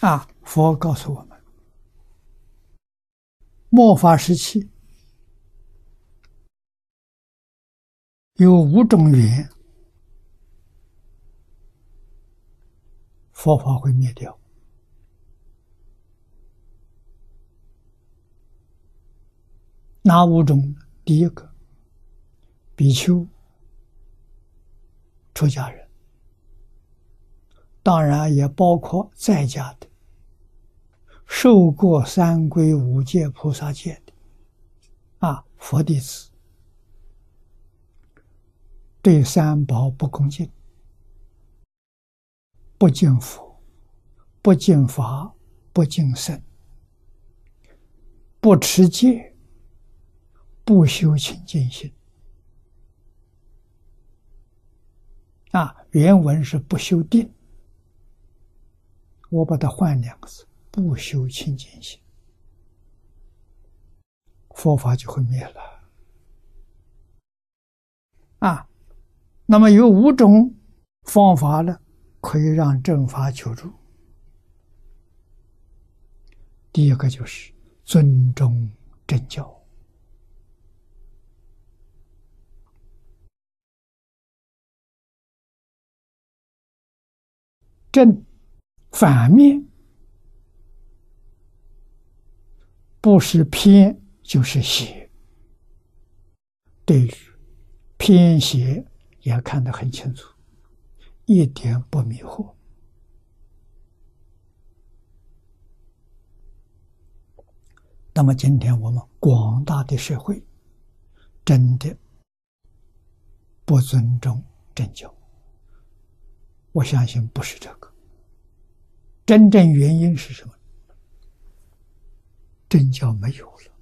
啊，佛告诉我们，末法时期有五种缘，佛法会灭掉。哪五种？第一个，比丘、出家人，当然也包括在家的。受过三皈五戒菩萨戒的。啊，佛弟子。对三宝不恭敬，不敬佛，不敬法，不敬僧，不持戒，不修清净心。啊，原文是不修定，我把它换两个字。不修清净心，佛法就会灭了。啊，那么有五种方法呢，可以让正法求助。第一个就是尊重正教，正反面。不是偏就是邪，对于偏邪也看得很清楚，一点不迷惑。那么今天我们广大的社会真的不尊重正教，我相信不是这个，真正原因是什么？真教没有了，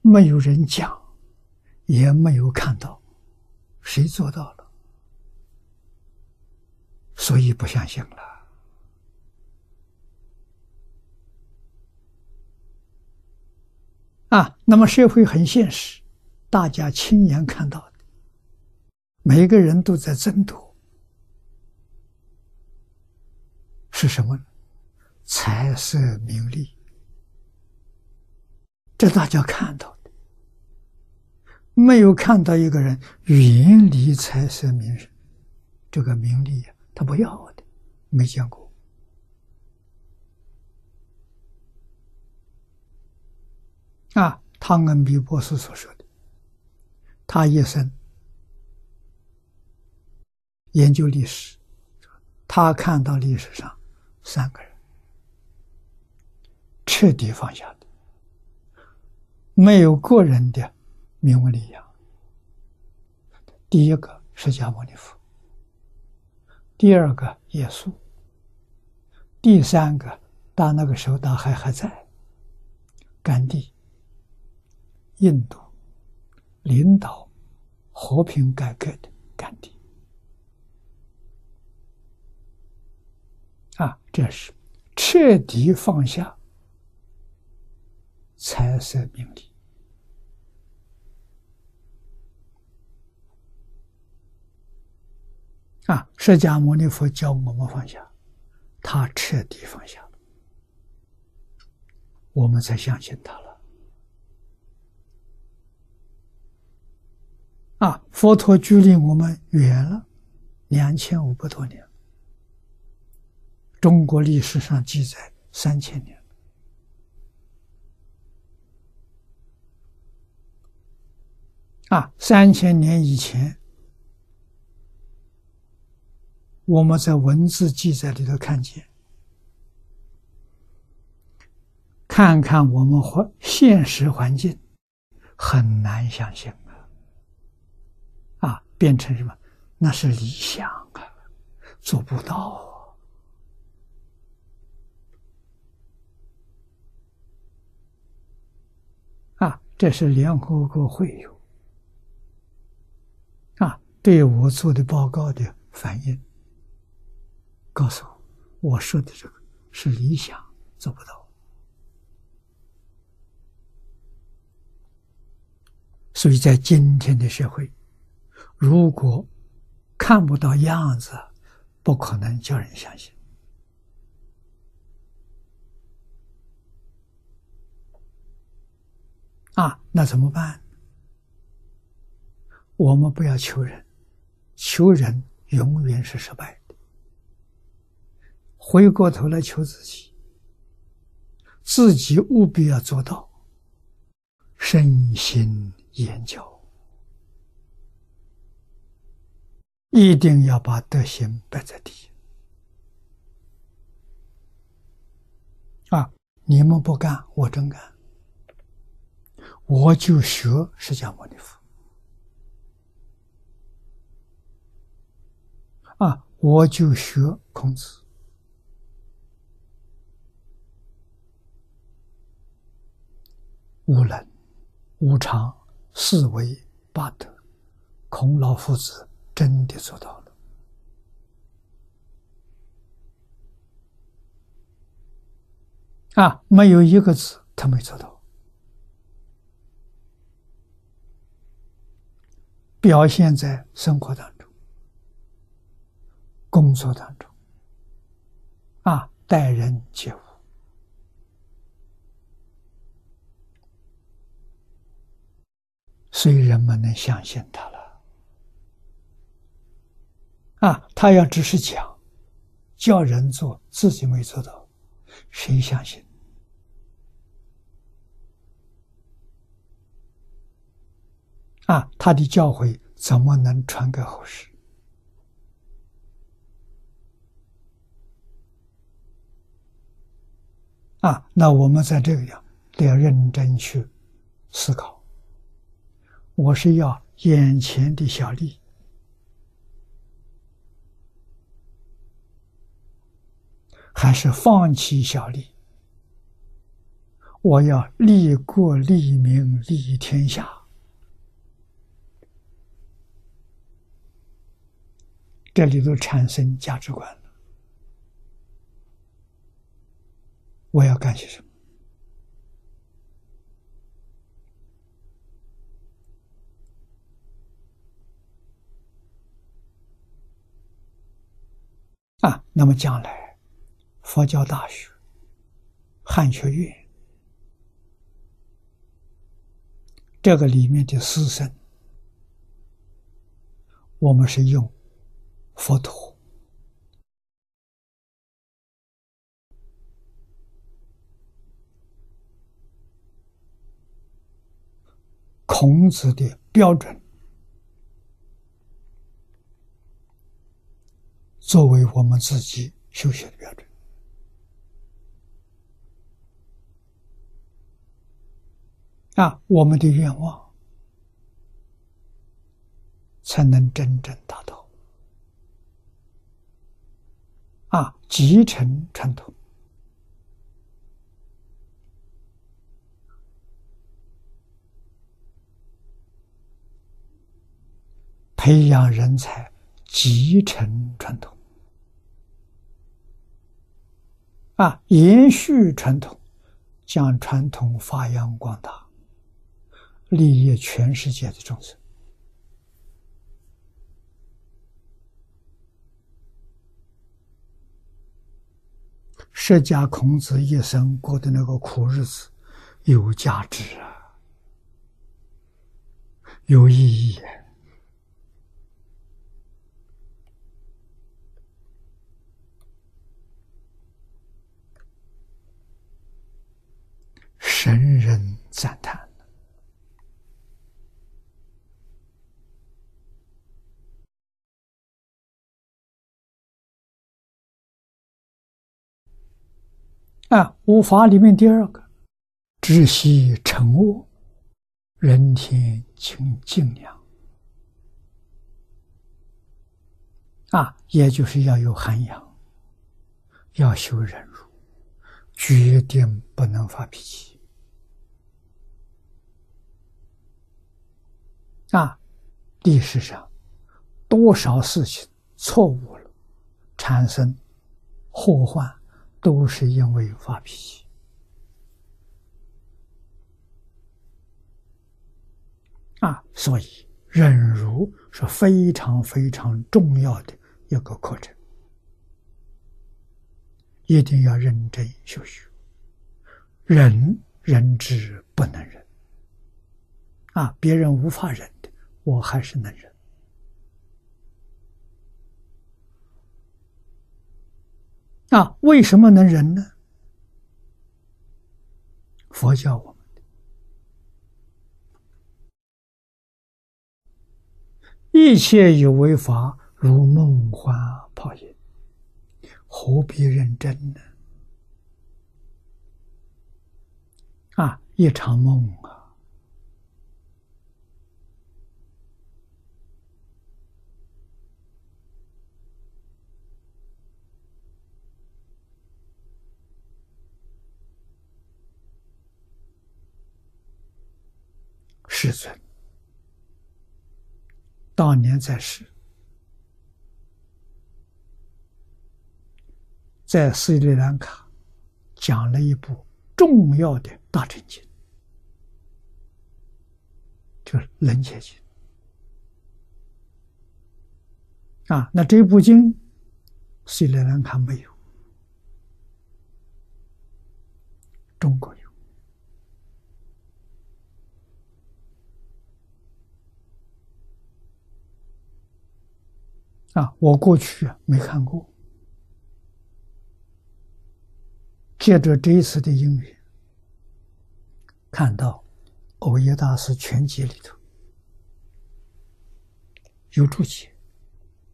没有人讲，也没有看到，谁做到了？所以不相信了。啊，那么社会很现实，大家亲眼看到的，每个人都在争夺，是什么呢？财色名利，这大家看到的，没有看到一个人远离财色名这个名利呀，他不要的，没见过。啊，汤恩比博士所说的，他一生研究历史，他看到历史上三个人。彻底放下的，没有个人的名闻利养。第一个释迦牟尼佛，第二个耶稣，第三个，到那个时候他还还在，甘地，印度领导和平改革的甘地，啊，这是彻底放下。财色名利啊！释迦牟尼佛教我们放下，他彻底放下了，我们才相信他了。啊！佛陀距离我们远了两千五百多年，中国历史上记载三千年。啊，三千年以前，我们在文字记载里头看见，看看我们环现实环境，很难相信啊！啊，变成什么？那是理想啊，做不到啊！这是联合国会有。对我做的报告的反应，告诉我，我说的这个是理想，做不到。所以在今天的社会，如果看不到样子，不可能叫人相信。啊，那怎么办？我们不要求人，求人永远是失败的。回过头来求自己，自己务必要做到身心研究，一定要把德行摆在第一。啊，你们不干，我真干。我就学释迦牟尼佛啊！我就学孔子，无能、无常、四维、八德，孔老夫子真的做到了啊！没有一个字他没做到。表现在生活当中、工作当中，啊，待人接物，所以人们能相信他了。啊，他要只是讲，叫人做，自己没做到，谁相信？啊，他的教诲怎么能传给后世？啊，那我们在这个样都要认真去思考：我是要眼前的小利，还是放弃小利？我要利国利民利天下。这里头产生价值观我要干些什么？啊，那么将来佛教大学、汉学院这个里面的师生，我们是用。佛陀、孔子的标准，作为我们自己修学的标准啊，我们的愿望才能真正达到。啊，继承传统，培养人才，继承传统，啊，延续传统，将传统发扬光大，利益全世界的众生。释迦孔子一生过的那个苦日子，有价值啊，有意义。神人赞叹。啊，五法里面第二个，知悉成恶，人天清净良。啊，也就是要有涵养，要修忍辱，决定不能发脾气。啊，历史上多少事情错误了，产生祸患。都是因为发脾气啊，所以忍辱是非常非常重要的一个课程一定要认真修学。忍人之不能忍，啊，别人无法忍，我还是能忍。啊，为什么能忍呢？佛教我们的一切有为法，如梦幻泡影，何必认真呢？啊，一场梦啊！当年在世，在斯里兰卡讲了一部重要的。大乘经，就是《楞伽经》啊。那这部经，斯里兰卡没有，中国有啊。我过去啊没看过，借着这一次的因缘。看到《欧耶大师全集》里头有注解，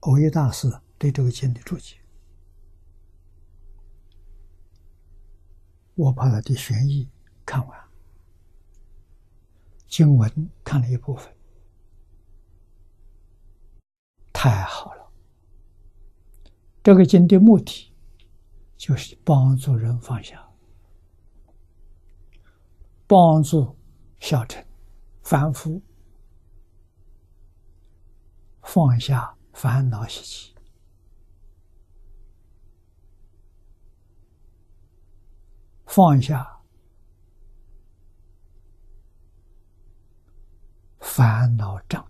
欧耶大师对这个经的注解，我把他的玄义看完，经文看了一部分，太好了。这个经的目的就是帮助人放下。帮助小乘凡夫放下烦恼习气，放下烦恼障，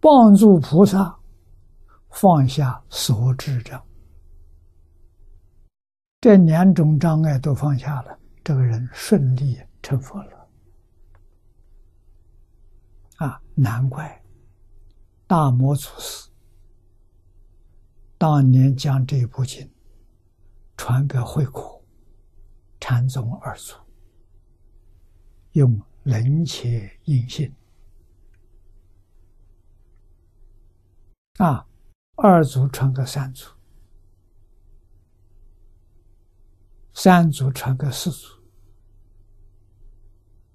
帮助菩萨放下所知障。这两种障碍都放下了，这个人顺利成佛了。啊，难怪大摩祖师当年将这部经传给慧可、禅宗二祖，用冷且印信。啊，二祖传给三祖。三祖传给四祖，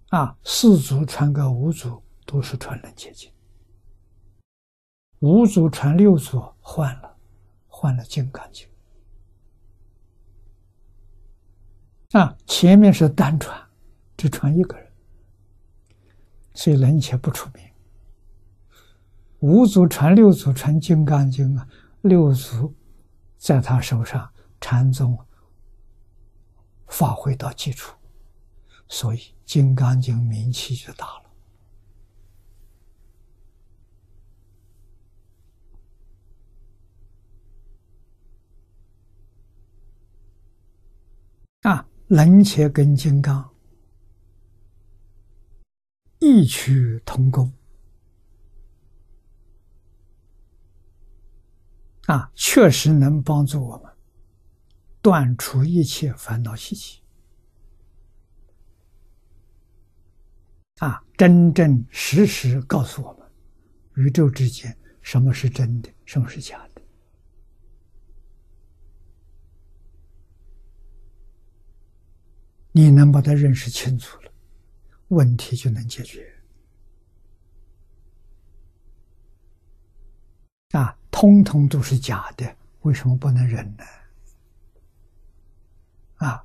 啊，四祖传给五祖，都是传人结经。五祖传六祖换了，换了《金刚经》。啊，前面是单传，只传一个人，所以人且不出名。五祖传六祖传《金刚经》啊，六祖在他手上禅宗。发挥到基础，所以《金刚经》名气就大了。啊，冷且跟金刚异曲同工，啊，确实能帮助我们。断除一切烦恼习气，啊，真正实时告诉我们，宇宙之间什么是真的，什么是假的。你能把它认识清楚了，问题就能解决。啊，通通都是假的，为什么不能忍呢？啊，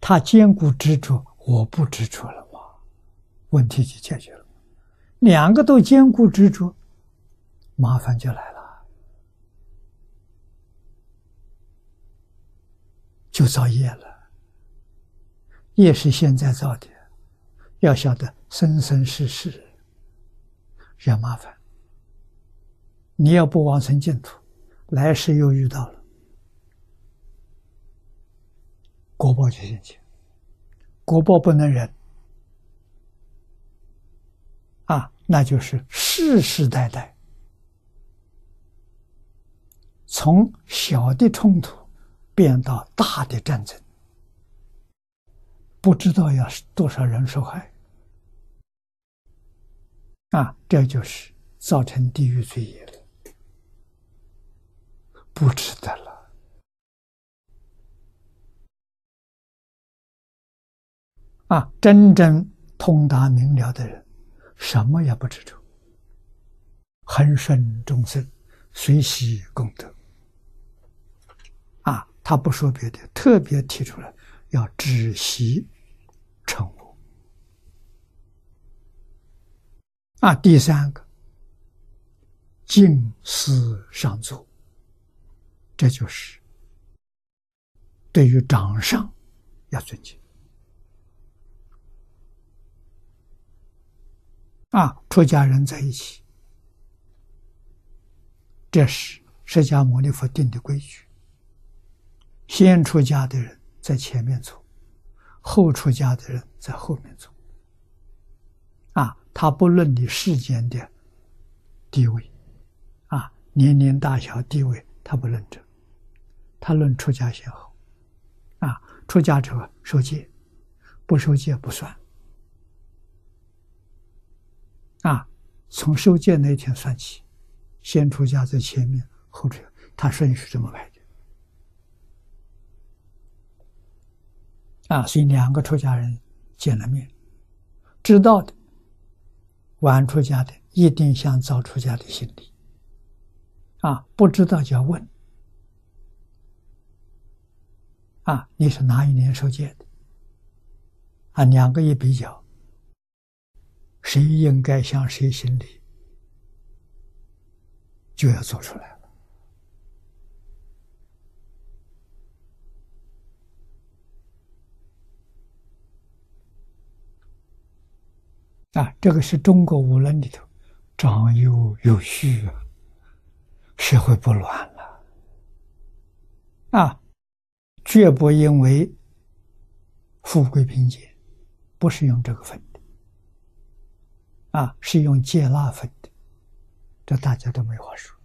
他坚固执着，我不执着了嘛，问题就解决了。两个都坚固执着，麻烦就来了，就造业了。业是现在造的，要晓得生生世世要麻烦。你要不往生净土，来世又遇到了，国报就现前，国报不能忍。啊，那就是世世代代从小的冲突变到大的战争，不知道要多少人受害。啊，这就是造成地狱罪业了，不值得了。啊，真正通达明了的人，什么也不执着，恒顺众生，随喜功德。啊，他不说别的，特别提出来要止息成悟。啊，第三个，敬思上座，这就是对于掌上要尊敬。啊，出家人在一起，这是释迦牟尼佛定的规矩。先出家的人在前面走，后出家的人在后面走。啊，他不论你世间的地位，啊，年龄大小地位，他不论这，他论出家先后。啊，出家者受戒，不受戒不算。啊，从受戒那天算起，先出家在前面，后出他顺序这么排的。啊，所以两个出家人见了面，知道的晚出家的一定想早出家的心理。啊，不知道就要问。啊，你是哪一年受戒的？啊，两个一比较。谁应该向谁行礼，就要做出来了。啊，这个是中国五伦里头，长幼有序啊，社会不乱了。啊，绝不因为富贵贫贱，不是用这个分的。啊，是用芥辣粉的，这大家都没话说。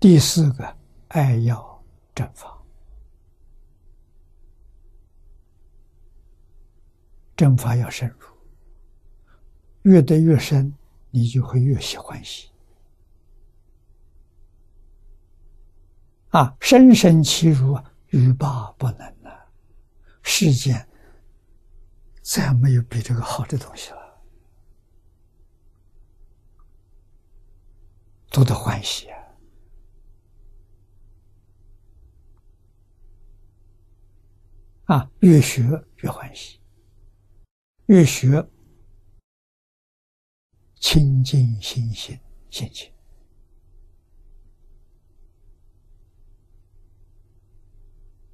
第四个，爱要正法，正法要深入，越得越深，你就会越喜欢喜。啊，深深其入，欲罢不能。世间再没有比这个好的东西了，多的欢喜啊！啊，越学越欢喜，越学清净心性心情。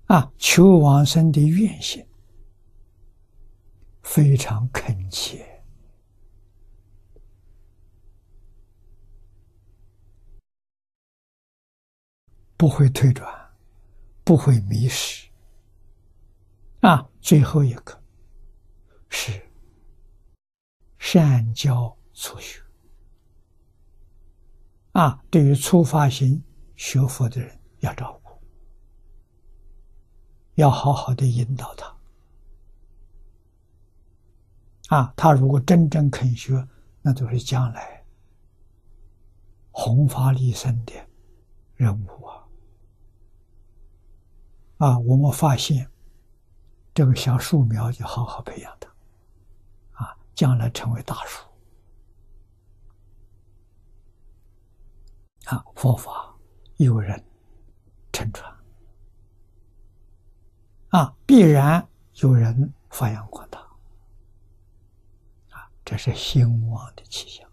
啊，求往生的愿心非常恳切，不会退转，不会迷失。啊，最后一个是善教初学。啊，对于初发心学佛的人要照顾。要好好的引导他，啊，他如果真正肯学，那就是将来弘法立身的人物啊！啊，我们发现这个小树苗，就好好培养它，啊，将来成为大树，啊，佛法有人乘传。啊，必然有人发扬光大，啊，这是兴旺的气象。